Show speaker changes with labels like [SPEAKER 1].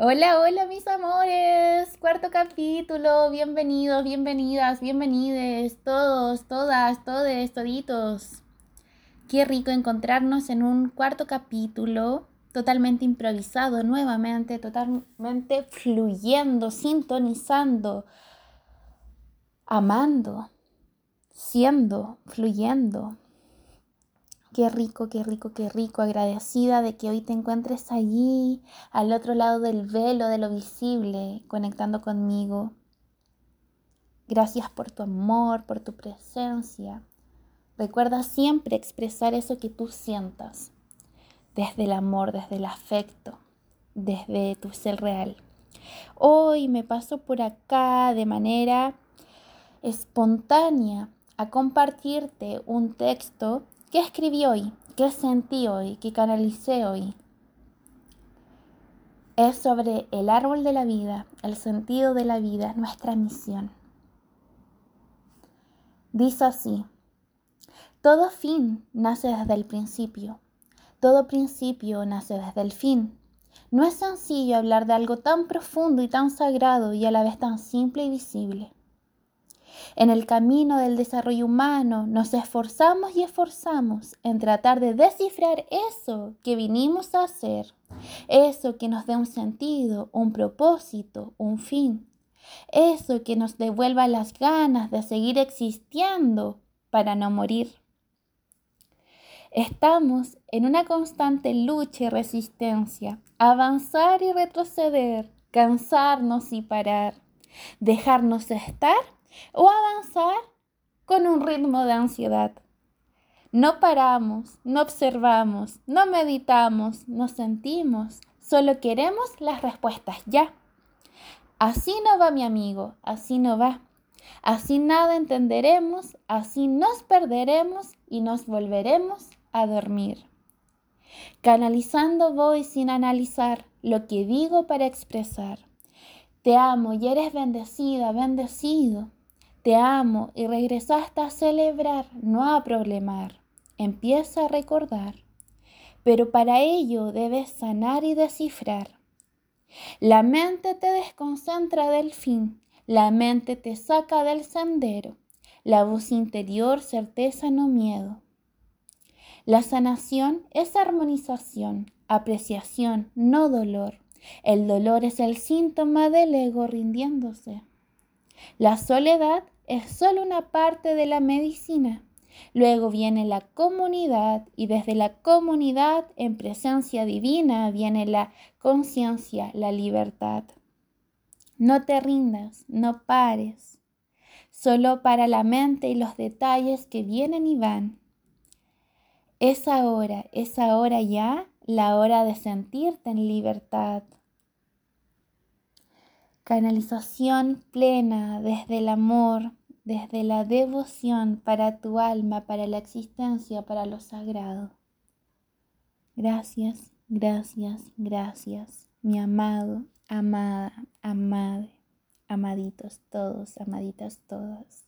[SPEAKER 1] Hola, hola mis amores, cuarto capítulo, bienvenidos, bienvenidas, bienvenides, todos, todas, todes, toditos. Qué rico encontrarnos en un cuarto capítulo totalmente improvisado nuevamente, totalmente fluyendo, sintonizando, amando, siendo, fluyendo. Qué rico, qué rico, qué rico. Agradecida de que hoy te encuentres allí, al otro lado del velo de lo visible, conectando conmigo. Gracias por tu amor, por tu presencia. Recuerda siempre expresar eso que tú sientas, desde el amor, desde el afecto, desde tu ser real. Hoy me paso por acá de manera espontánea a compartirte un texto ¿Qué escribí hoy? ¿Qué sentí hoy? ¿Qué canalicé hoy? Es sobre el árbol de la vida, el sentido de la vida, nuestra misión. Dice así, todo fin nace desde el principio, todo principio nace desde el fin. No es sencillo hablar de algo tan profundo y tan sagrado y a la vez tan simple y visible. En el camino del desarrollo humano nos esforzamos y esforzamos en tratar de descifrar eso que vinimos a hacer, eso que nos dé un sentido, un propósito, un fin, eso que nos devuelva las ganas de seguir existiendo para no morir. Estamos en una constante lucha y resistencia, avanzar y retroceder, cansarnos y parar, dejarnos estar o avanzar con un ritmo de ansiedad. No paramos, no observamos, no meditamos, no sentimos, solo queremos las respuestas ya. Así no va mi amigo, así no va. Así nada entenderemos, así nos perderemos y nos volveremos a dormir. Canalizando voy sin analizar lo que digo para expresar. Te amo y eres bendecida, bendecido. Te amo y regresaste a celebrar, no a problemar. Empieza a recordar. Pero para ello debes sanar y descifrar. La mente te desconcentra del fin, la mente te saca del sendero, la voz interior certeza no miedo. La sanación es armonización, apreciación, no dolor. El dolor es el síntoma del ego rindiéndose. La soledad es solo una parte de la medicina. Luego viene la comunidad y desde la comunidad en presencia divina viene la conciencia, la libertad. No te rindas, no pares, solo para la mente y los detalles que vienen y van. Es ahora, es ahora ya la hora de sentirte en libertad. Canalización plena desde el amor, desde la devoción para tu alma, para la existencia, para lo sagrado. Gracias, gracias, gracias, mi amado, amada, amade, amaditos todos, amaditas todas.